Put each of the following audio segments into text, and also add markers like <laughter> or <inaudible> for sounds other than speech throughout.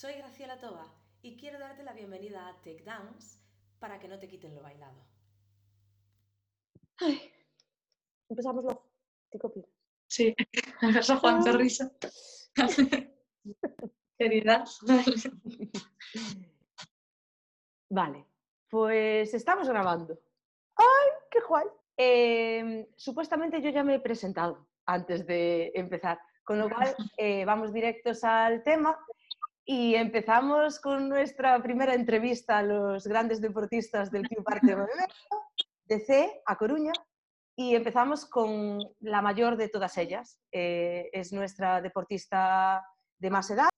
Soy Graciela Toba y quiero darte la bienvenida a Tech Dance para que no te quiten lo bailado. Ay, empezamos luego. ¿Qué opinas? Sí, <laughs> empezó Juan qué risa. <laughs> Querida. Vale, pues estamos grabando. ¡Ay, qué guay! Em, supuestamente yo ya me he presentado antes de empezar, con lo cual eh, vamos directos al tema y empezamos con nuestra primera entrevista a los grandes deportistas del Club Arte Movimiento, de C, a Coruña, y empezamos con la mayor de todas ellas. Eh, es nuestra deportista de más edad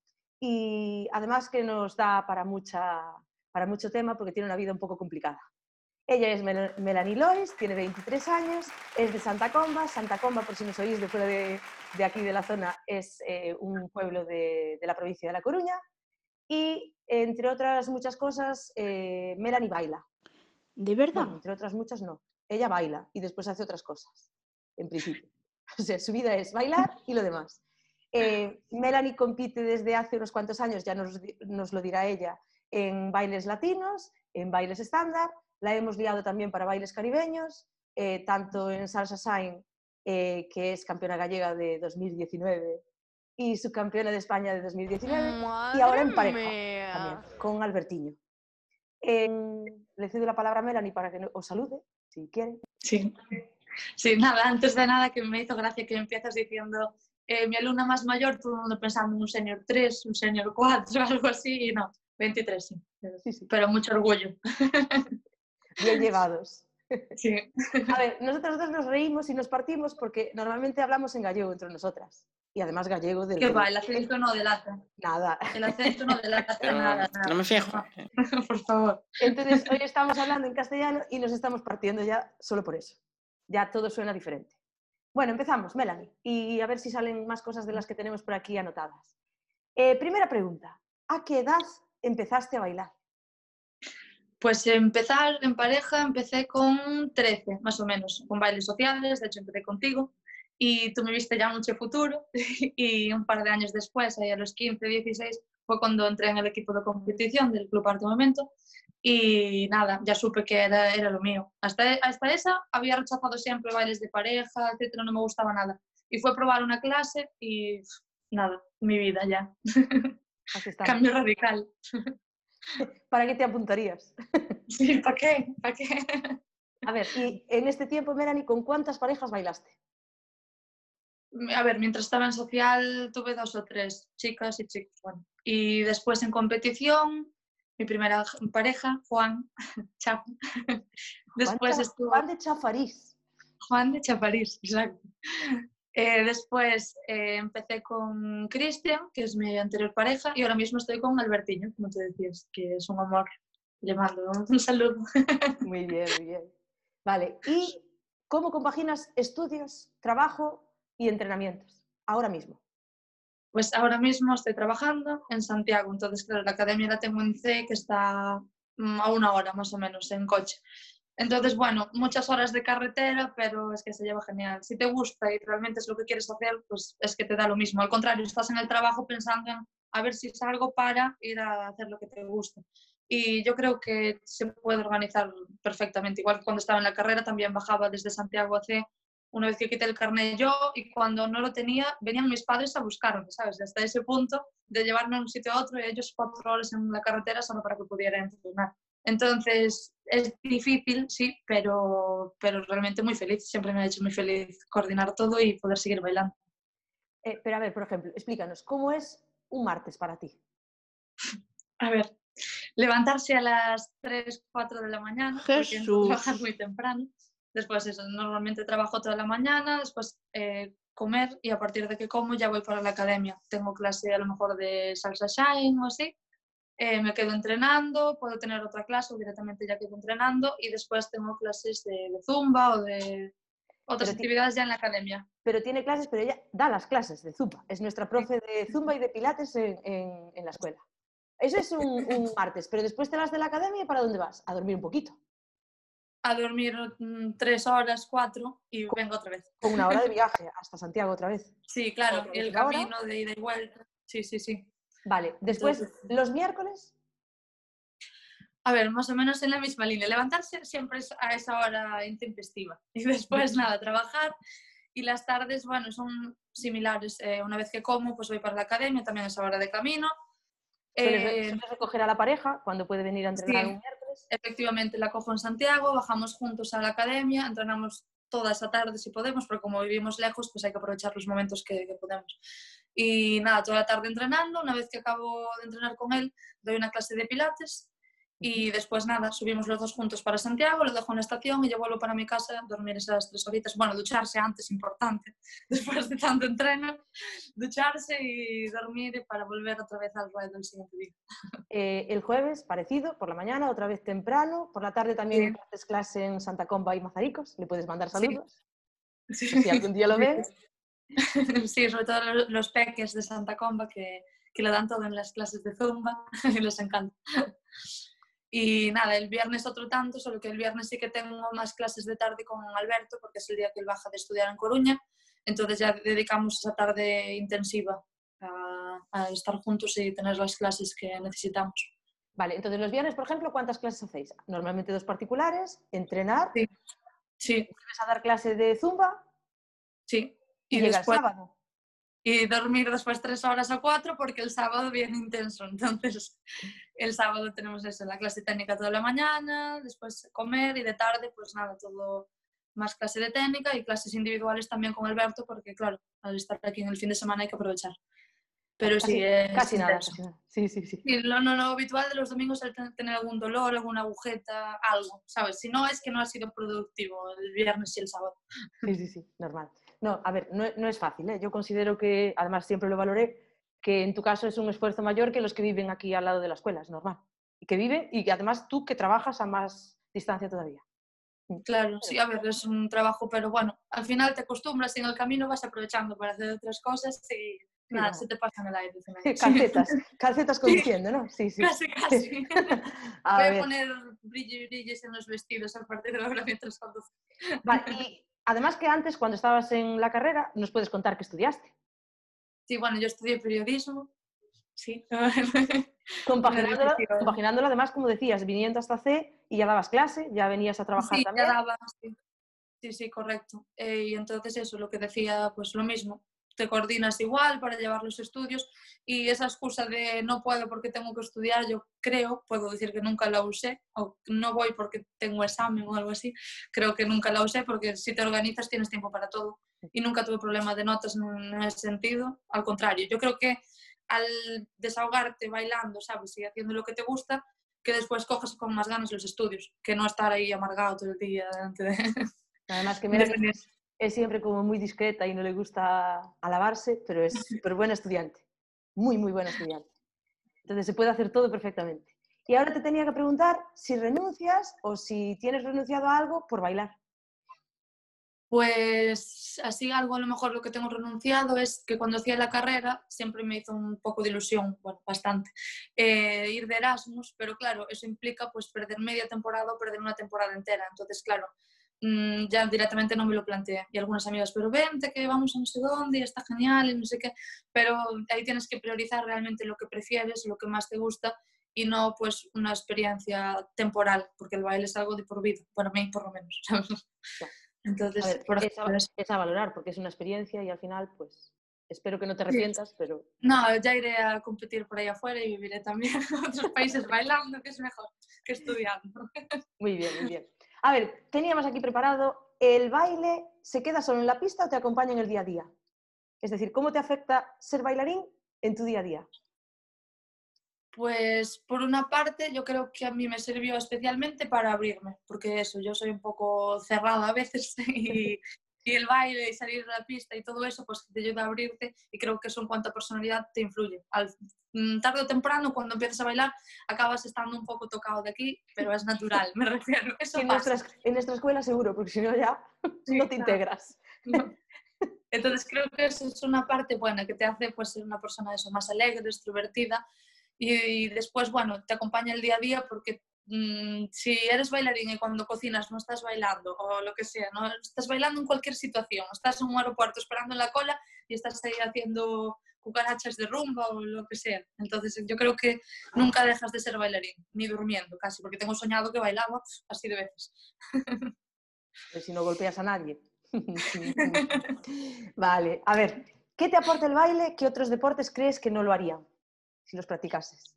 y además que nos da para, mucha, para mucho tema porque tiene una vida un poco complicada. Ella es Melanie Lois, tiene 23 años, es de Santa Comba. Santa Comba, por si no oís de fuera de, de aquí de la zona, es eh, un pueblo de, de, la provincia de La Coruña. Y entre otras muchas cosas, eh, Melanie baila. ¿De verdad? Bueno, entre otras muchas no ella baila y después hace otras cosas, en principio. <laughs> O sea, su vida es bailar y lo demás. Eh, Melanie compite desde hace unos cuantos años, ya nos, nos, lo dirá ella, en bailes latinos, en bailes estándar. La hemos liado también para bailes caribeños, eh, tanto en Salsa Sign, eh, que es campeona gallega de 2019, y subcampeona de España de 2019, Madre y ahora en pareja también, con Albertiño. le cedo la palabra a Melanie para que os salude si quieren. Sí. sí, nada, antes de nada que me hizo gracia que empiezas diciendo eh, mi alumna más mayor, todo el mundo pensando en un senior 3, un senior 4, <laughs> algo así, y no, 23 sí, Sí, sí. pero mucho orgullo. <laughs> Bien llevados. Sí. A ver, nosotras dos nos reímos y nos partimos porque normalmente hablamos en gallego entre nosotras. Y además gallego del... ¿Qué va? El acento no delata. Nada. El acento no delata nada. no me fijo. <laughs> Por favor. Entonces, hoy estamos hablando en castellano y nos estamos partiendo ya solo por eso. Ya todo suena diferente. Bueno, empezamos, Melanie, y a ver si salen más cosas de las que tenemos por aquí anotadas. Eh, primera pregunta, ¿a qué edad empezaste a bailar? Pues empezar en pareja, empecé con 13, más o menos, con bailes sociales, de hecho empecé contigo, y tú me viste ya mucho futuro, <laughs> y un par de años después, ahí a los 15, 16, fue cuando entré en el equipo de competición del Club Arte Momento, y nada, ya supe que era, era lo mío. Hasta, hasta esa había rechazado siempre bailes de pareja, etcétera, no me gustaba nada. Y fue a probar una clase y nada, mi vida ya. <laughs> Estamos. Cambio radical. <laughs> <laughs> ¿Para qué te apuntarías? <laughs> Sí, ¿para qué? ¿Para qué? <laughs> A ver, y en este tiempo, Melanie, ¿con cuántas parejas bailaste? A ver, mientras estaba en social tuve dos o tres chicas y chicos, bueno. Y después en competición, mi primera pareja, Juan. Después Juan, estuvo Juan de Chafariz. Juan de Chaparís, exacto. Eh, después eh, empecé con Cristian, que es mi anterior pareja, y ahora mismo estoy con Albertiño, como te decías, que es un amor. Le mando un saludo. <laughs> Muy bien, muy bien. Vale, ¿y cómo compaginas estudios, trabajo y entrenamientos ahora mismo? Pues ahora mismo estoy trabajando en Santiago, entonces claro, la academia la tengo en C, que está mm, a una hora más o menos en coche. Entonces, bueno, muchas horas de carretera, pero es que se lleva genial. Si te gusta y realmente es lo que quieres hacer, pues es que te da lo mismo. Al contrario, estás en el trabajo pensando en a ver si salgo para ir a hacer lo que te gusta. Y yo creo que se puede organizar perfectamente. Igual que cuando estaba en la carrera también bajaba desde Santiago a C una vez que quité el carnet yo y cuando no lo tenía venían mis padres a buscarme, ¿sabes? Hasta ese punto de llevarme de un sitio a otro y ellos cuatro horas en la carretera solo para que pudiera entrenar. Entonces es difícil, sí, pero, pero realmente muy feliz. Siempre me ha hecho muy feliz coordinar todo y poder seguir bailando. Eh, pero a ver, por ejemplo, explícanos, ¿cómo es un martes para ti? A ver, levantarse a las 3, 4 de la mañana, porque Jesús. trabajar muy temprano. Después eso, normalmente trabajo toda la mañana, después eh, comer y a partir de que como ya voy para la academia. Tengo clase a lo mejor de salsa shine o así. Eh, me quedo entrenando, puedo tener otra clase o directamente ya quedo entrenando y después tengo clases de, de zumba o de otras Pero actividades ya en la academia. Pero tiene clases, pero ella da las clases de Zumba. Es nuestra profe de Zumba y de Pilates en, en- en la escuela. Eso es un, un <laughs> martes, pero después te vas de la academia y ¿para dónde vas? A dormir un poquito. A dormir mm, tres horas, cuatro y vengo otra vez. Con una hora de <laughs> viaje hasta Santiago otra vez. Sí, claro, Otra el hora. camino de ida y vuelta. Sí, sí, sí. Vale, después, Entonces- los miércoles, A ver, más o menos en la misma línea. Levantarse siempre es a esa hora intempestiva. <laughs> Y después, nada, trabajar. Y las tardes, bueno, son similares. Eh, una vez que como, pues voy para la academia, también a esa hora de camino. Eh, recoger a la pareja cuando puede venir a entrenar sí. un miércoles. efectivamente, la cojo en Santiago, bajamos juntos a la academia, entrenamos toda esa tarde si podemos, pero como vivimos lejos, pues hay que aprovechar los momentos que, que podemos. Y nada, toda la tarde entrenando. Una vez que acabo de entrenar con él, doy una clase de pilates. Y después nada, subimos los dos juntos para Santiago, lo dejo en la estación y yo vuelvo para mi casa, dormir esas tres horitas. Bueno, ducharse antes, importante, <laughs> después de tanto entreno, ducharse y dormir para volver otra vez al ruedo del siguiente día. Eh, el jueves, parecido, por la mañana, otra vez temprano. Por la tarde también Sí. haces clase en Santa Comba y Mazaricos. Le puedes mandar Sí. saludos. Si algún día lo <laughs> ven. <laughs> Sí, sobre todo los- peques de Santa Comba que, que lo dan todo en las clases de Zumba y <laughs> les encanta. Y nada, el viernes otro tanto, solo que el viernes sí que tengo más clases de tarde con Alberto porque es el día que él baja de estudiar en Coruña. Entonces ya dedicamos esa tarde intensiva a, a estar juntos y tener las clases que necesitamos. Vale, entonces los viernes, por ejemplo, ¿cuántas clases hacéis? Normalmente dos particulares, entrenar, Sí. Sí, vuelves a dar clase de zumba sí. Y, Y llega después el sábado. y dormir después tres horas o cuatro porque el sábado viene intenso. <laughs> Entonces, el sábado tenemos eso, la clase técnica toda la mañana, después comer y de tarde, pues nada, todo más clase de técnica y clases individuales también con Alberto porque, claro, al estar aquí en el fin de semana hay que aprovechar. Pero Casi, sí, es casi nada. Sí, sí, sí. Y lo, no, lo habitual de los domingos es ten- tener algún dolor, alguna agujeta, algo, ¿sabes? Si no, es que no ha sido productivo el viernes y el sábado. Sí, sí, sí, normal. No, a ver, no, no es fácil. ¿eh? Yo considero que, además siempre lo valoré, que en tu caso es un esfuerzo mayor que los que viven aquí al lado de la escuela, es normal. Y que viven, y que además tú que trabajas a más distancia todavía. Claro, sí, a ver, es un trabajo, pero bueno, al final te acostumbras y en el camino vas aprovechando para hacer otras cosas y nada, no. se te pasa en el aire. <laughs> Calcetas, calcetas conduciendo, ¿no? Sí, sí. Casi, casi. <laughs> A Voy a ver, poner brillo y brillos en los vestidos a partir de ahora mientras conduzco. vale, y además que antes, cuando estabas en la carrera, nos puedes contar que estudiaste. Sí, bueno, yo estudié periodismo. Sí. <laughs> Compaginándolo, además, como decías, viniendo hasta C y ya dabas clase, ya venías a trabajar sí, también. ya daba, sí. sí, sí, correcto. Eh, y entonces eso, lo que decía, pues lo mismo. Te coordinas igual para llevar los estudios y esa excusa de no puedo porque tengo que estudiar, yo creo, puedo decir que nunca la usé, o no voy porque tengo examen o algo así, creo que nunca la usé porque si te organizas tienes tiempo para todo y nunca tuve problema de notas en ese sentido, al contrario, yo creo que al desahogarte bailando, ¿sabes? Y haciendo lo que te gusta, que después cojas con más ganas los estudios, que no estar ahí amargado todo el día delante de... Además que <laughs> mira. Es siempre como muy discreta y no le gusta alabarse, pero es <laughs> súper buena estudiante, muy, muy buena estudiante. Entonces se puede hacer todo perfectamente. Y ahora te tenía que preguntar si renuncias o si tienes renunciado a algo por bailar. Pues así algo a lo mejor lo que tengo renunciado es que cuando hacía la carrera siempre me hizo un poco de ilusión, bueno, bastante, eh, ir de Erasmus, pero claro, eso implica pues perder media temporada o perder una temporada entera. Entonces, claro, mm, ya directamente no me lo planteé. Y algunas amigas, pero vente que vamos a no sé dónde y está genial y no sé qué. Pero ahí tienes que priorizar realmente lo que prefieres, lo que más te gusta y no pues una experiencia temporal, porque el baile es algo de por vida, para mí por lo menos. <laughs> Entonces, ver, por es, a, es valorar porque es una experiencia y al final, pues, espero que no te arrepientas, pero No, ya iré a competir por ahí afuera y viviré también <laughs> en otros países bailando, que es mejor que estudiando. muy bien, muy bien. A ver, teníamos aquí preparado, ¿el baile se queda solo en la pista o te acompaña en el día a día? Es decir, ¿cómo te afecta ser bailarín en tu día a día? Pues por una parte yo creo que a mí me sirvió especialmente para abrirme, porque eso, yo soy un poco cerrada a veces <laughs> y, y el baile y salir de la pista y todo eso pues te ayuda a abrirte y creo que eso en cuanto a personalidad te influye. Al, mm, tarde o temprano cuando empiezas a bailar acabas estando un poco tocado de aquí, pero es natural, me <laughs> refiero. Eso en, pasa. nuestra, en nuestra escuela seguro, porque si no ya <laughs> Sí, no te claro. integras. No. Entonces creo que eso es una parte buena que te hace pues ser una persona eso, más alegre, extrovertida y, y después, bueno, te acompaña el día a día porque mm, si eres bailarín y cuando cocinas no estás bailando o lo que sea, no estás bailando en cualquier situación, estás en un aeropuerto esperando en la cola y estás ahí haciendo cucarachas de rumba o lo que sea. Entonces yo creo que nunca dejas de ser bailarín, ni durmiendo casi, porque tengo soñado que bailaba así de veces. Pues si no golpeas a nadie. <laughs> vale, a ver, ¿qué te aporta el baile que otros deportes crees que no lo harían si los practicases?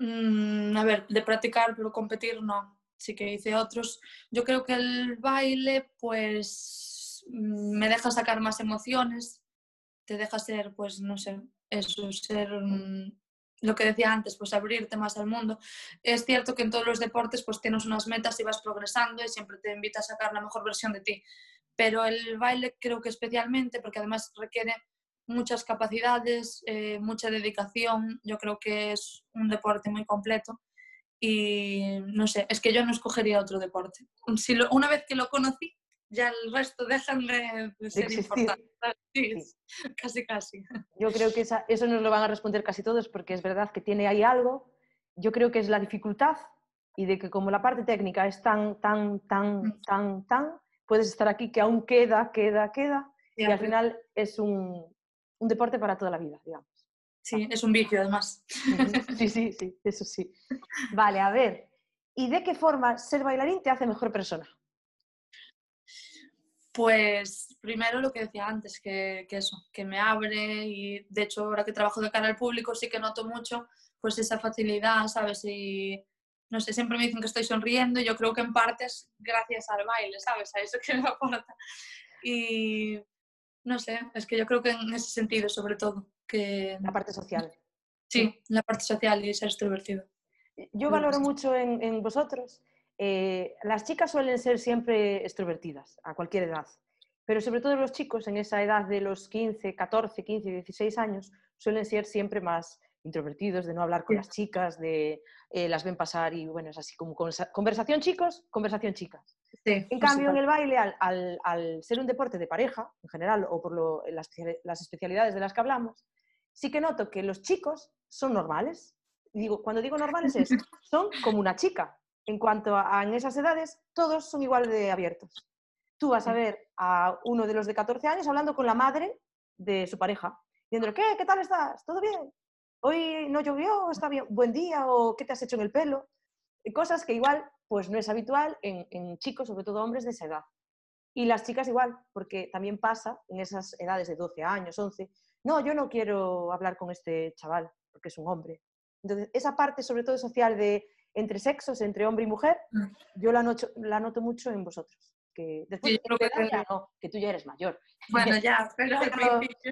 Mm, a ver, de practicar, pero competir no. Sí que hice otros. Yo creo que el baile, pues, mm, me deja sacar más emociones, te deja ser, pues, no sé, eso, ser mm, lo que decía antes, pues abrirte más al mundo. Es cierto que en todos los deportes pues tienes unas metas y vas progresando y siempre te invita a sacar la mejor versión de ti. Pero el baile creo que especialmente, porque además requiere muchas capacidades, eh, mucha dedicación, yo creo que es un deporte muy completo y no sé, es que yo no escogería otro deporte. Si una vez que lo conocí, ya el resto dejan de, ser importantes. Sí, Casi, casi. Yo creo que eso nos lo van a responder casi todos porque es verdad que tiene ahí algo. Yo creo que es la dificultad y de que como la parte técnica es tan, tan, tan, mm. tan, tan, puedes estar aquí que aún queda, queda, queda y al final es un, un deporte para toda la vida, digamos. Sí, es un vicio además. Sí, sí, sí, eso sí. Vale, a ver, ¿y de qué forma ser bailarín te hace mejor persona? Pues primero lo que decía antes, que, eso, que me abre y de hecho ahora que trabajo de cara al público sí que noto mucho pues esa facilidad, ¿sabes? Y no sé, siempre me dicen que estoy sonriendo y yo creo que en parte es gracias al baile, ¿sabes? A eso <laughs> que me aporta. Y no sé, es que yo creo que en ese sentido sobre todo, que... La parte social. Sí, la parte social y ser extrovertido. Yo valoro mucho en, en vosotros eh, las chicas suelen ser siempre extrovertidas, a cualquier edad, pero sobre todo los chicos en esa edad de los 15, 14, 15, 16 años suelen ser siempre más introvertidos, de no hablar con las chicas, de eh, las ven pasar y bueno, es así como conversación chicos, conversación chicas. en cambio, en el baile, al, ser un deporte de pareja, en general, o por las, especialidades de las que hablamos, sí que noto que los chicos son normales. digo, cuando digo normales es, <laughs> son como una chica, en cuanto a, en esas edades, todos son igual de abiertos. Tú vas a ver a uno de los de 14 años hablando con la madre de su pareja, diciéndole, ¿qué? ¿Qué tal estás? ¿Todo bien? ¿Hoy no llovió? ¿Está bien? ¿Buen día? ¿O qué te has hecho en el pelo? cosas que igual pues no es habitual en, en chicos, sobre todo hombres de esa edad. Y las chicas igual, porque también pasa en esas edades de 12 años, 11, no, yo no quiero hablar con este chaval porque es un hombre. Entonces, esa parte sobre todo social de entre sexos, entre hombre y mujer, mm. yo la noto, la noto mucho en vosotros. Que después que, tú ya eres mayor. <laughs> Bueno, ya, pero,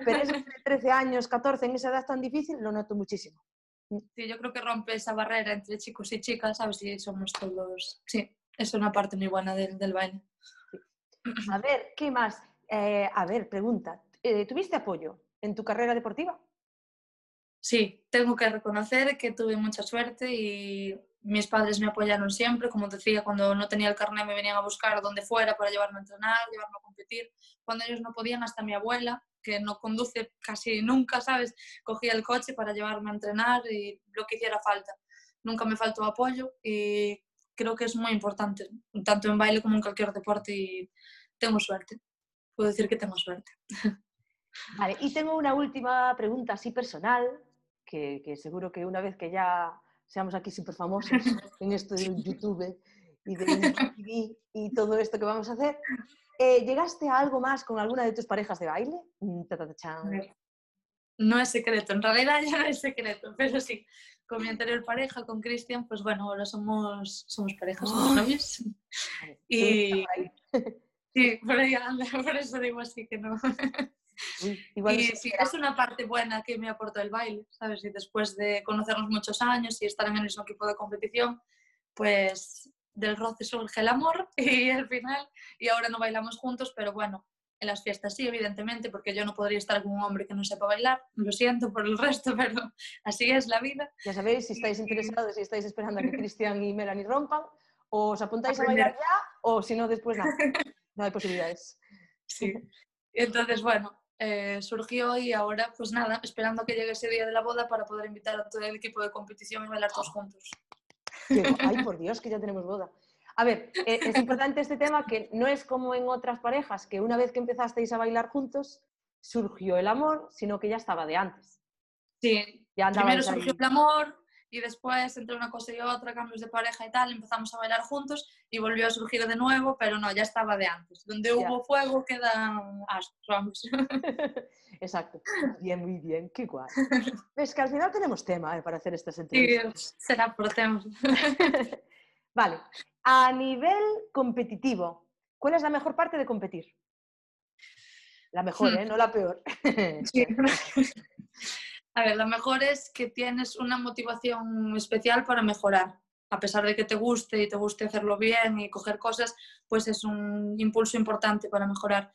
pero, eso entre 13 años, 14, en esa edad tan difícil, lo noto muchísimo. Mm. Sí, yo creo que rompe esa barrera entre chicos y chicas, ¿sabes? si somos todos... Sí, es una parte muy buena del, del baile. A ver, ¿qué más? Eh, a ver, pregunta. Eh, ¿Tuviste apoyo en tu carrera deportiva? Sí, tengo que reconocer que tuve mucha suerte y mis padres me apoyaron siempre, como decía, cuando no tenía el carnet me venían a buscar donde fuera para llevarme a entrenar, llevarme a competir. Cuando ellos no podían, hasta mi abuela, que no conduce casi nunca, ¿sabes? Cogía el coche para llevarme a entrenar y lo que hiciera falta. Nunca me faltó apoyo y creo que es muy importante, tanto en baile como en cualquier deporte y tengo suerte. Puedo decir que tengo suerte. Vale, y tengo una última pregunta así personal, que, que seguro que una vez que ya seamos aquí súper famosos <laughs> en esto de YouTube y de <laughs> TV y todo esto que vamos a hacer. Eh, ¿Llegaste a algo más con alguna de tus parejas de baile? Mm, no es secreto, en realidad ya no es secreto, pero sí, con mi anterior pareja, con Cristian, pues bueno, ahora somos, somos parejas, somos novios. Y <laughs> sí, por ahí anda, por eso digo así que no. Y sí, es una parte buena que me aportó el baile, ¿sabes? Y después de conocernos muchos años y estar en el mismo equipo de competición, pues del roce surge el amor <laughs> y al final, y ahora no bailamos juntos, pero bueno, en las fiestas sí, evidentemente, porque yo no podría estar con un hombre que no sepa bailar, lo siento por el resto, <laughs> pero así es la vida. Ya sabéis, si estáis interesados, si estáis esperando a que Cristian y Melanie rompan, o os apuntáis a, a bailar ya, o si no, después nada, <laughs> no hay posibilidades. Sí, entonces bueno, eh, surgió y ahora, pues nada, esperando que llegue ese día de la boda para poder invitar a todo el equipo de competición y bailar todos juntos. <laughs> Ay, por Dios, que ya tenemos boda. A ver, eh, es importante este tema que no es como en otras parejas, que una vez que empezasteis a bailar juntos, surgió el amor, sino que ya estaba de antes. Sí, ya primero surgió el amor y después entre una cosa y otra, cambios de pareja y tal, empezamos a bailar juntos y volvió a surgir de nuevo, pero no, ya estaba de antes. Donde hubo fuego quedan astros, vamos. <laughs> Exacto. Bien, muy bien, qué guay. <laughs> Es que al final tenemos tema eh, para hacer estas entrevistas. Sí, será por temas. <laughs> vale, a nivel competitivo, ¿cuál es la mejor parte de competir? La mejor, hmm. ¿eh? No la peor. Sí. A ver, la mejor es que tienes una motivación especial para mejorar. A pesar de que te guste y te guste hacerlo bien y coger cosas, pues es un impulso importante para mejorar.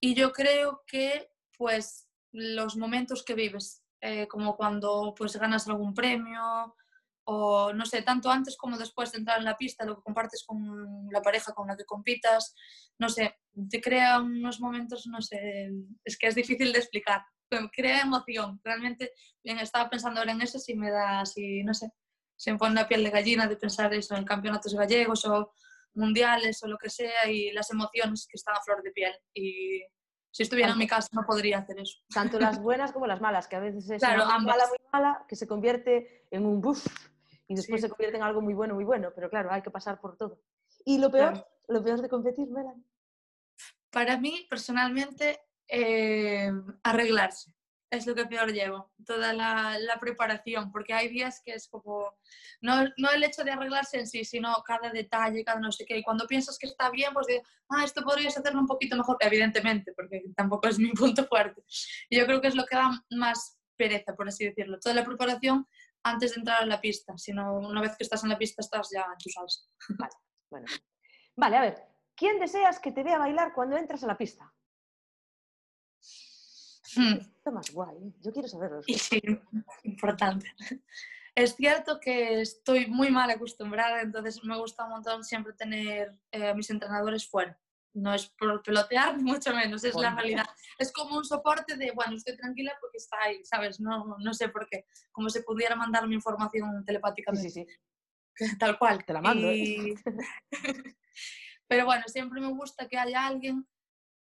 Y yo creo que, pues, los momentos que vives, eh, como cuando pues ganas algún premio o no sé, tanto antes como después de entrar en la pista, lo que compartes con la pareja con la que compitas, no sé, te crea unos momentos, no sé, es que es difícil de explicar, crea emoción, realmente, bien, estaba pensando ahora en eso, si me da así, no sé, se me pone la piel de gallina de pensar eso en campeonatos gallegos o mundiales o lo que sea y las emociones que están a flor de piel y si estuviera en mi casa no podría hacer eso. Tanto las <laughs> buenas como las malas, que a veces es una mala muy mala que se convierte en un buff y después se convierte en algo muy bueno, muy bueno, pero claro, hay que pasar por todo. ¿Y lo peor? ¿Lo peor de competir, Melanie? Para mí, personalmente, eh, arreglarse. Es lo que peor llevo, toda la, preparación, porque hay días que es como, no, no, el hecho de arreglarse en sí, sino cada detalle, cada no sé qué. Y cuando piensas que está bien, pues dices, ah, esto podrías hacerlo un poquito mejor, evidentemente, porque tampoco es mi <laughs> punto fuerte. Y yo creo que es lo que da más pereza, por así decirlo. Toda la preparación antes de entrar a la pista, sino una vez que estás en la pista estás ya en tu salsa. Vale, bueno. Vale, a ver, ¿quién deseas que te vea bailar cuando entras a la pista? Hmm. Esto más guay, ¿eh? yo quiero saberlo. Sí, importante. <laughs> Es cierto que estoy muy mal acostumbrada, entonces me gusta un montón siempre tener eh, a mis entrenadores fuera no es por pelotear, ni <laughs> mucho menos, es la realidad. Es como un soporte de, bueno, estoy tranquila porque está ahí, ¿sabes? No, no sé por qué. Como si pudiera mandarme información telepáticamente. Sí, sí, <laughs> Tal cual. Te la mando. ¿eh? Pero bueno, siempre me gusta que haya alguien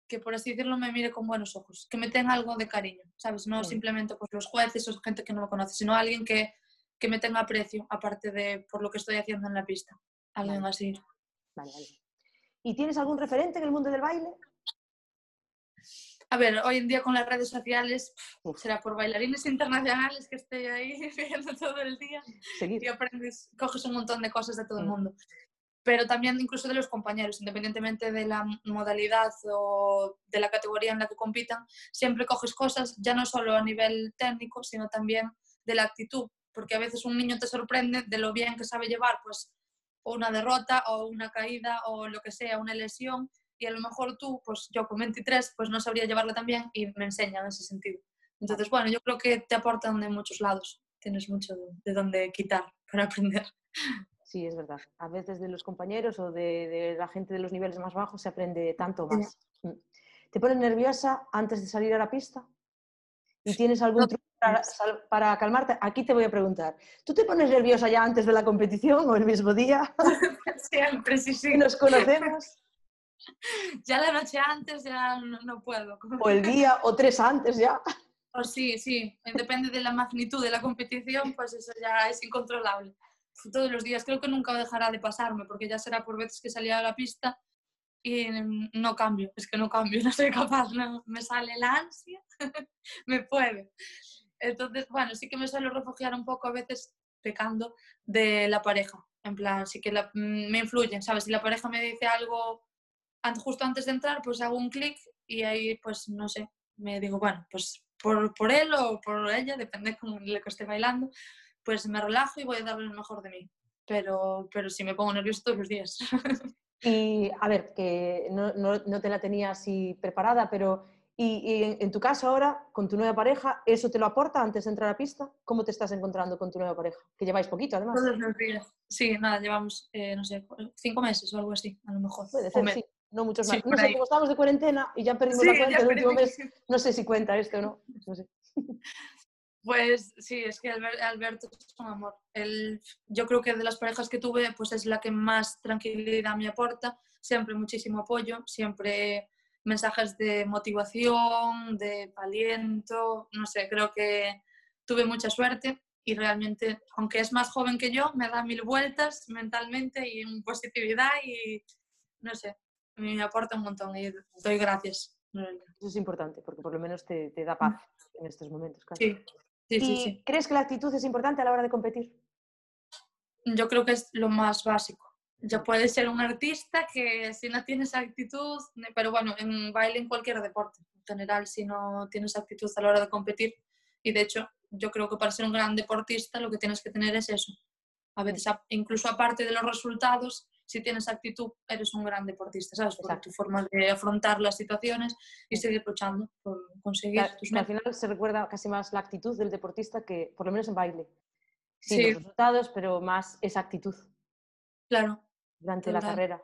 que, por así decirlo, me mire con buenos ojos, que me tenga algo de cariño, ¿sabes? No simplemente pues, los jueces o gente que no me conoce, sino alguien que, que me tenga aprecio, aparte de por lo que estoy haciendo en la pista. Alguien así. Vale, vale. ¿Y tienes algún referente en el mundo del baile? A ver, hoy en día con las redes sociales será por bailarines internacionales que estoy ahí <laughs> viendo todo el día y aprendes, coges un montón de cosas de todo el mm. mundo. Pero también incluso de los compañeros, independientemente de la modalidad o de la categoría en la que compitan, siempre coges cosas ya no solo a nivel técnico, sino también de la actitud, porque a veces un niño te sorprende de lo bien que sabe llevar pues una derrota o una caída o lo que sea, una lesión, y a lo mejor tú, pues yo con 23, pues no sabría llevarla tan bien y me enseñan en ese sentido. Entonces, bueno, yo creo que te aportan de muchos lados, tienes mucho de, dónde quitar para <laughs> aprender. Sí, es verdad. A veces de los compañeros o de, la gente de los niveles más bajos se aprende tanto más. Mm. ¿Te pones nerviosa antes de salir a la pista? ¿Y tienes algún truco para, calmarte, aquí te voy a preguntar, ¿tú te pones nerviosa ya antes de la competición o el mismo día? <laughs> Siempre, sí, sí. <laughs> ¿Nos conocemos? <laughs> Ya la noche antes ya no, puedo. O el día, o tres antes ya. O sí, sí, depende de la magnitud de la competición, pues eso ya es incontrolable. Todos los días, creo que nunca dejará de pasarme, porque ya será por veces que salía a la pista y no cambio, es que no cambio, <laughs> no soy capaz, no, me sale la ansia, <laughs> me puede. Entonces, bueno, sí que me suelo refugiar un poco a veces pecando de la pareja. En plan, sí que mm, me influyen, ¿sabes? Si la pareja me dice algo justo antes de entrar, pues hago un clic y ahí, pues, no sé, me digo, bueno, pues por, por él o por ella, depende con lo que esté bailando, pues me relajo y voy a darle lo mejor de mí. Pero, pero sí me pongo nervioso todos los días. <laughs> Y, a ver, que no, no, no te la tenía así preparada, pero y, en, tu caso ahora, con tu nueva pareja, ¿eso te lo aporta antes de entrar a pista? ¿Cómo te estás encontrando con tu nueva pareja? Que lleváis poquito, además. Todos los días. Sí, nada, llevamos, eh, no sé, cinco meses o algo así, a lo mejor. Puede ser, sí. No muchos más. no sé, como estamos de cuarentena y ya perdimos la cuenta el último mes, no sé si cuenta esto o no. no sé. <laughs> Pues sí, es que Alberto es un amor. El, yo creo que de las parejas que tuve, pues es la que más tranquilidad me aporta. Siempre muchísimo apoyo, siempre mensajes de motivación, de aliento, no sé, creo que tuve mucha suerte y realmente, aunque es más joven que yo, me da mil vueltas mentalmente y en positividad y no sé, me aporta un montón y doy gracias. Eso es importante porque por lo menos te, te da paz en estos momentos. Claro. Sí, sí, sí, ¿Y sí. crees que la actitud es importante a la hora de competir? Yo creo que es lo más básico. Ya puedes ser un artista que si no tienes actitud, pero bueno, en baile, en cualquier deporte en general, si no tienes actitud a la hora de competir, y de hecho yo creo que para ser un gran deportista lo que tienes que tener es eso. A veces, incluso aparte de los resultados, si tienes actitud, eres un gran deportista, ¿sabes? Exacto. tu forma de afrontar las situaciones y seguir luchando por conseguir tus que al final se recuerda casi más la actitud del deportista que, por lo menos en baile. Sí, Sí. los resultados, pero más esa actitud Claro, durante la carrera.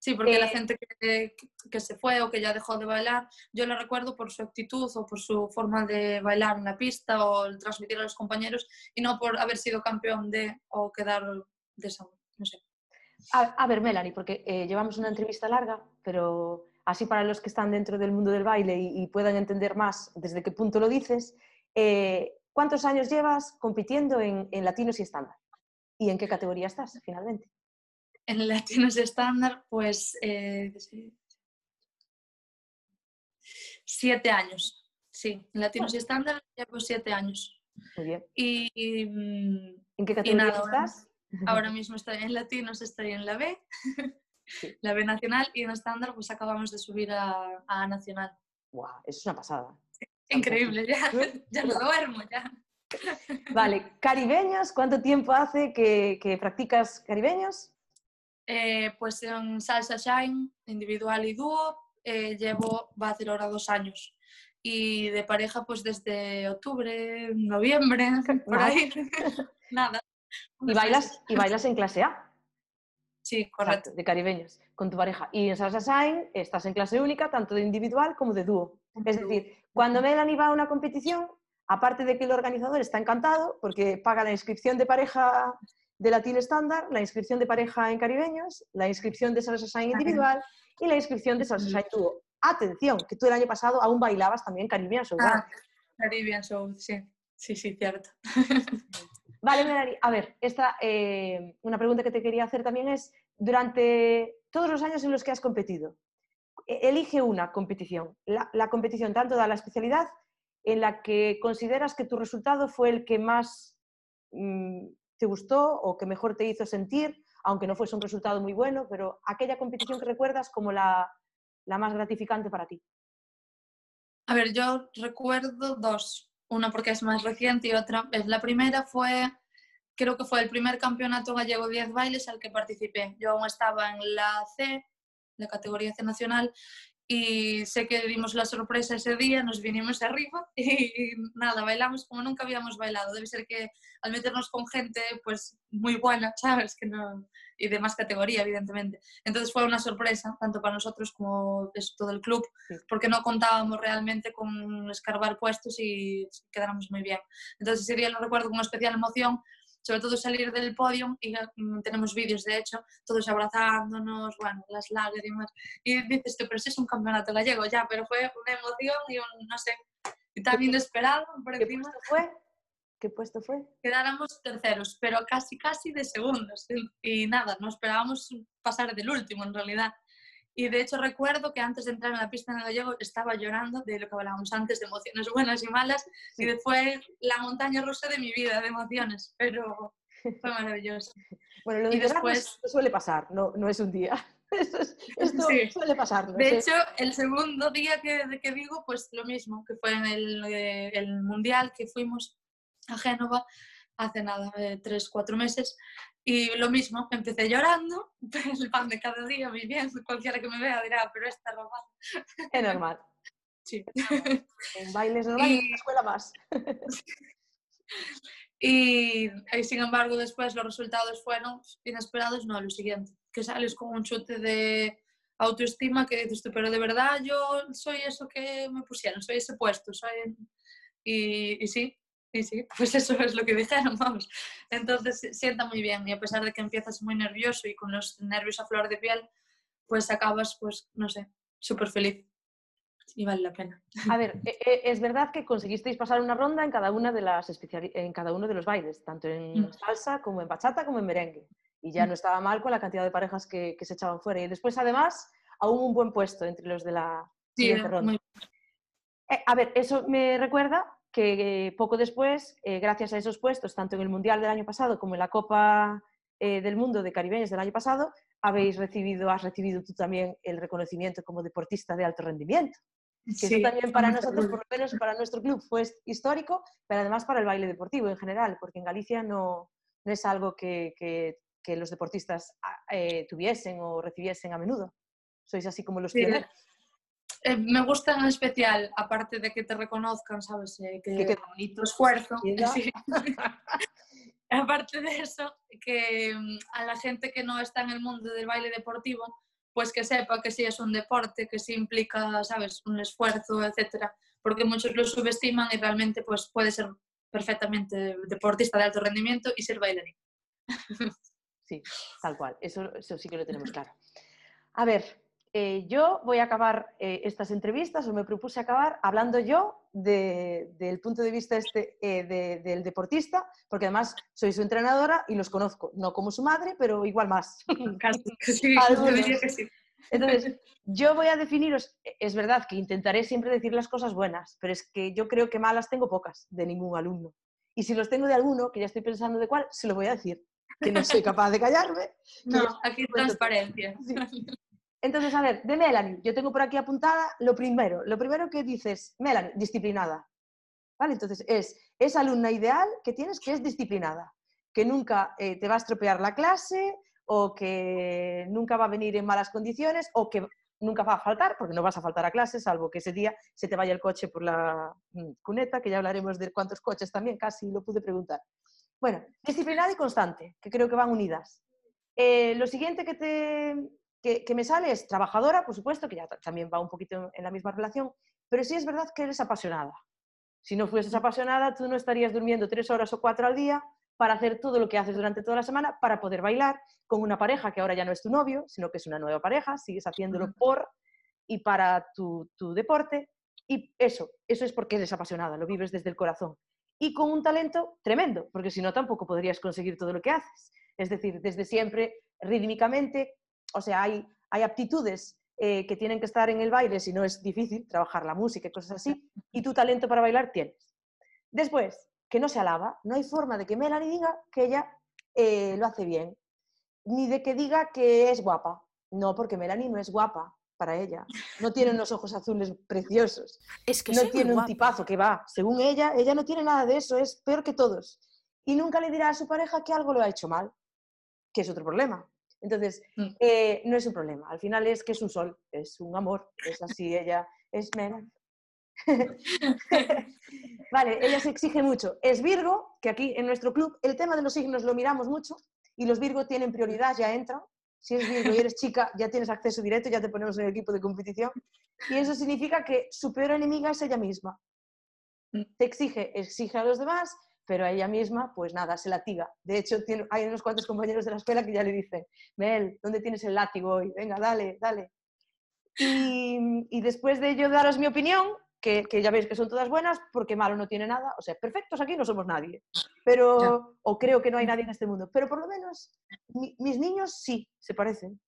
Sí, porque la Eh, gente que, que se fue o que ya dejó de bailar, yo la recuerdo por su actitud o por su forma de bailar en la pista o el transmitir a los compañeros y no por haber sido campeón de o quedar de esa, no sé. A, a ver, Melanie, porque eh, llevamos una entrevista larga, pero así para los que están dentro del mundo del baile y, y puedan entender más desde qué punto lo dices, eh, ¿cuántos años llevas compitiendo en, en latinos y estándar? ¿Y en qué categoría estás finalmente? En latinos estándar, pues eh, siete años. Sí, en latinos y estándar llevo siete años. Muy bien. Y, y, mm, ¿En qué categoría nada, estás? Ahora <laughs> mismo estoy en latinos, estoy en la B, Sí. <laughs> la B nacional, y en estándar pues acabamos de subir a, a nacional. Guau, eso es una pasada. Increíble, ya, <laughs> ya no duermo, ya. Vale, caribeños, ¿cuánto tiempo hace que, que practicas caribeños? Eh, pues en Salsa Shine, individual y dúo, eh, llevo, va a hacer ahora dos años. Y de pareja, pues desde octubre, noviembre, por ahí. Nada. Y bailas, y bailas en clase A, Sí, correcto. exacto, de caribeños, con tu pareja. Y en Salsa Shine estás en clase única, tanto de individual como de dúo. Es decir, cuando Melanie va a una competición, aparte de que el organizador está encantado porque paga la inscripción de pareja de latino estándar, la inscripción de pareja en caribeños, la inscripción de salsa shine individual y la inscripción de salsa shine dúo. Atención, que tú el año pasado aún bailabas también Caribbean Show. Ah, Caribbean Show, sí. Sí, sí, cierto. Vale, Melanie, a ver, esta, eh, una pregunta que te quería hacer también es, durante todos los años en los que has competido, e- elige una competición, la, la competición tanto de la especialidad en la que consideras que tu resultado fue el que más mm, te gustó o que mejor te hizo sentir, aunque no fuese un resultado muy bueno, pero aquella competición que recuerdas como la, la más gratificante para ti. A ver, yo recuerdo dos. Una porque es más reciente y otra es la primera fue, creo que fue el primer campeonato gallego 10 bailes al que participé. Yo aún estaba en la C, la categoría C nacional, y sé que dimos la sorpresa ese día, nos vinimos arriba <laughs> y nada, bailamos como nunca habíamos bailado. Debe ser que al meternos con gente pues muy buena, <laughs> ¿sabes? Que no, y de más categoría, evidentemente. Entonces fue una sorpresa, tanto para nosotros como todo el club, porque no contábamos realmente con escarbar puestos y quedáramos muy bien. Entonces ese día lo recuerdo con una especial emoción, sobre todo salir del podio y mm, tenemos vídeos de hecho, todos abrazándonos, bueno, las lágrimas. Y dices tú, pero si es un campeonato gallego ya, pero fue una emoción y un, no sé, y tan inesperado por ¿Qué encima puesto fue? ¿Qué puesto fue? quedáramos terceros, pero casi casi de segundos. Y nada, no esperábamos pasar del último en realidad. Y de hecho recuerdo que antes de entrar en la pista en el gallego estaba llorando de lo que hablábamos antes, de emociones buenas y malas, y fue la montaña rusa de mi vida, de emociones, pero fue maravilloso. <laughs> Bueno, lo de Y no después- su- suele pasar, no, no es un día. <laughs> Esto, es- esto Sí. suele pasar. no De sé. hecho, el segundo día que, que digo, pues lo mismo, que fue en el, eh, el mundial que fuimos a Génova hace nada, tres, cuatro meses, y lo mismo, empecé llorando, <laughs> el pan de cada día, muy bien, cualquiera que me vea dirá, pero esta normal. Es normal. <laughs> Sí. En bailes normales, Y- en la escuela más. <laughs> Y, y, sin embargo, después los resultados fueron inesperados, no, lo siguiente, que sales con un chute de autoestima que dices tú, pero de verdad yo soy eso que me pusieron, soy ese puesto, soy... Y, y sí, Sí, sí, pues eso es lo que dijeron, vamos. Entonces sienta muy bien y a pesar de que empiezas muy nervioso y con los nervios a flor de piel, pues acabas, pues, no sé, súper feliz y vale la pena. A ver, e, e, es verdad que conseguisteis pasar una ronda en cada una de las en cada uno de los bailes, tanto en Mm. salsa como en bachata como en merengue. Y ya Mm. no estaba mal con la cantidad de parejas que, que se echaban fuera. Y después, además, aún un buen puesto entre los de la Sí, siguiente ronda. muy- Eh, a ver, eso me recuerda que eh, poco después, eh, gracias a esos puestos, tanto en el Mundial del año pasado como en la Copa eh, del Mundo de Caribeños del año pasado, habéis recibido, has recibido tú también el reconocimiento como deportista de alto rendimiento. Que sí, eso también para nosotros, por lo menos para nuestro club, fue histórico, pero además para el baile deportivo en general, porque en Galicia no, no es algo que, que- que los deportistas ah, eh, tuviesen o recibiesen a menudo. Sois así como los Sí. pioneros. Eh, me gusta en especial, aparte de que te reconozcan, ¿sabes? Eh, que, quede bonito. esfuerzo. <laughs> aparte de eso, que mm, a la gente que no está en el mundo del baile deportivo, pues que sepa que sí es un deporte, que sí implica, ¿sabes? Un esfuerzo, etcétera. Porque muchos lo subestiman y realmente pues puede ser perfectamente deportista de alto rendimiento y ser bailarín. <laughs> Sí, tal cual. Eso, eso sí que lo tenemos claro. A ver, eh, yo voy a acabar eh, estas entrevistas, o me propuse acabar, hablando yo de- del punto de vista este, eh, de- del deportista, porque además soy su entrenadora y los conozco, no como su madre, pero igual más. <laughs> Casi, <laughs> sí, diría que sí. Entonces, <laughs> yo voy a definiros, e, es verdad que intentaré siempre decir las cosas buenas, pero es que yo creo que malas tengo pocas de ningún alumno. Y si los tengo de alguno, que ya estoy pensando de cuál, se lo voy a decir, que no soy capaz de callarme. No, aquí transparencia. Sí. Entonces, a ver, de Melanie, yo tengo por aquí apuntada lo primero, lo primero que dices, Melanie, disciplinada. ¿Vale? Entonces, es esa alumna ideal que tienes que es disciplinada, que nunca eh, te va a estropear la clase o que nunca va a venir en malas condiciones o que nunca va a faltar, porque no vas a faltar a clase, salvo que ese día se te vaya el coche por la mm, cuneta, que ya hablaremos de cuántos coches también, casi lo pude preguntar. Bueno, disciplinada y constante, que creo que van unidas. Eh, lo siguiente que, te, que, que me sale es trabajadora, por supuesto, que ya ta- también va un poquito en la misma relación, pero sí es verdad que eres apasionada. Si no fueses apasionada, tú no estarías durmiendo tres horas o cuatro al día para hacer todo lo que haces durante toda la semana, para poder bailar con una pareja que ahora ya no es tu novio, sino que es una nueva pareja, sigues haciéndolo por y para tu, tu deporte. Y eso, eso es porque eres apasionada, lo vives desde el corazón. Y con un talento tremendo, porque si no tampoco podrías conseguir todo lo que haces. Es decir, desde siempre, rítmicamente, o sea, hay, hay aptitudes eh, que tienen que estar en el baile, si no es difícil trabajar la música y cosas así, <laughs> y tu talento para bailar tienes. Después, que no se alaba, no hay forma de que Melanie diga que ella eh, lo hace bien, ni de que diga que es guapa. No, porque Melanie no es guapa para ella. No tiene unos ojos azules preciosos. Es que no tiene un guapa. tipazo que va. Según ella, ella no tiene nada de eso, es peor que todos. Y nunca le dirá a su pareja que algo lo ha hecho mal, que es otro problema. Entonces, Mm. eh, no es un problema. Al final es que es un sol, es un amor, es así, ella es Melanie. <laughs> vale, ella se exige mucho. Es Virgo, que aquí en nuestro club el tema de los signos lo miramos mucho y los Virgo tienen prioridad, ya entran. Si eres Virgo y eres chica, ya tienes acceso directo, ya te ponemos en el equipo de competición. Y eso significa que su peor enemiga es ella misma. Mm. Te exige, exige a los demás, pero a ella misma, pues nada, se latiga. De hecho, tiene- hay unos cuantos compañeros de la escuela que ya le dicen, Mel, ¿dónde tienes el látigo hoy? Venga, dale, dale. Y, y después de yo daros mi opinión, que, que ya veis que son todas buenas, porque malo no tiene nada, o sea, perfectos aquí no somos nadie, pero, o creo que no hay nadie en este mundo, pero por lo menos mi- mis niños sí se parecen.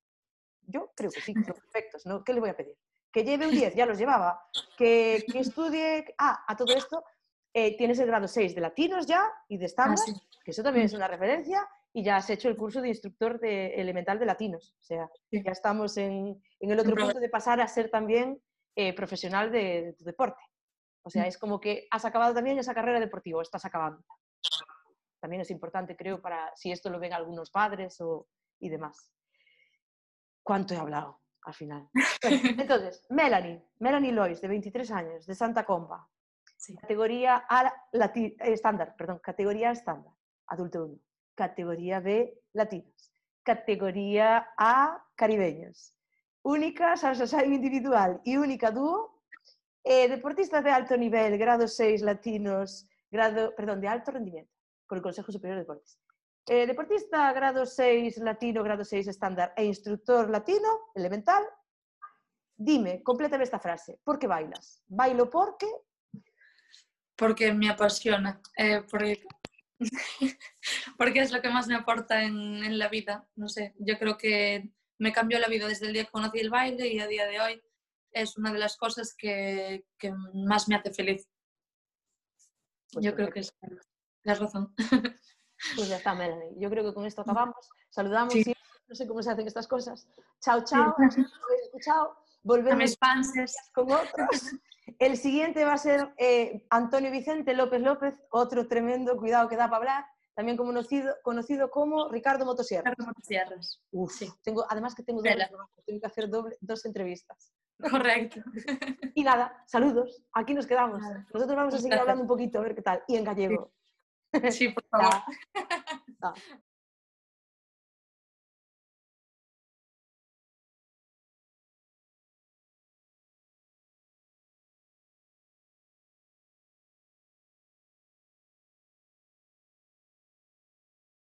Yo creo que sí, son perfectos, ¿no? ¿Qué le voy a pedir? Que lleve un 10, ya los llevaba. Que, que estudie, ah, a todo esto, eh, tienes el grado 6 de latinos ya y de Ah, sí. que eso también es una referencia, y ya has hecho el curso de instructor de elemental de latinos. O sea, Sí. ya estamos en, en el otro punto de pasar a ser también eh, profesional de, de tu deporte. O sea, Mm. es como que has acabado también esa carrera deportiva, estás acabando. También es importante, creo, para si esto lo ven algunos padres o, y demás. ¿Cuánto he hablado al final? Bueno, <laughs> entonces, Melanie, Melanie Lois, de 23 años, de Santa Comba, Categoría A lati- eh, estándar, perdón, categoría estándar, adulto 1, categoría B latinos, categoría A caribeños, única salsa individual y única dúo, eh, deportistas de alto nivel, grado 6 latinos, grado, perdón, de alto rendimiento por el Consejo Superior de Deportes. Eh, deportista grado 6 latino, grado 6 estándar e instructor latino elemental. Dime, complétame esta frase. ¿Por qué bailas? Bailo porque Porque me apasiona. eh, porque... <laughs> porque es lo que más me aporta en, en la vida. No sé, yo creo que me cambió la vida desde el día que conocí el baile y a día de hoy es una de las cosas que, que más me hace feliz. Pues yo creo que es la razón. <laughs> Pues ya está, Melanie. Yo creo que con esto acabamos. Saludamos Sí. y no sé cómo se hacen estas cosas. Chao, chao. ¿Habéis escuchado? Volvemos con otros. El siguiente va a ser eh, Antonio Vicente López López, otro tremendo, cuidado que da para hablar, también conocido, conocido como Ricardo Motosierra. Cierras. Uf, Sí. tengo, además que tengo, doble tengo que hacer doble- dos entrevistas. Correcto. Y nada, saludos, aquí nos quedamos. Nada. Nosotros vamos a seguir hablando un poquito, a ver qué tal, y en gallego. Sí, por <laughs> favor.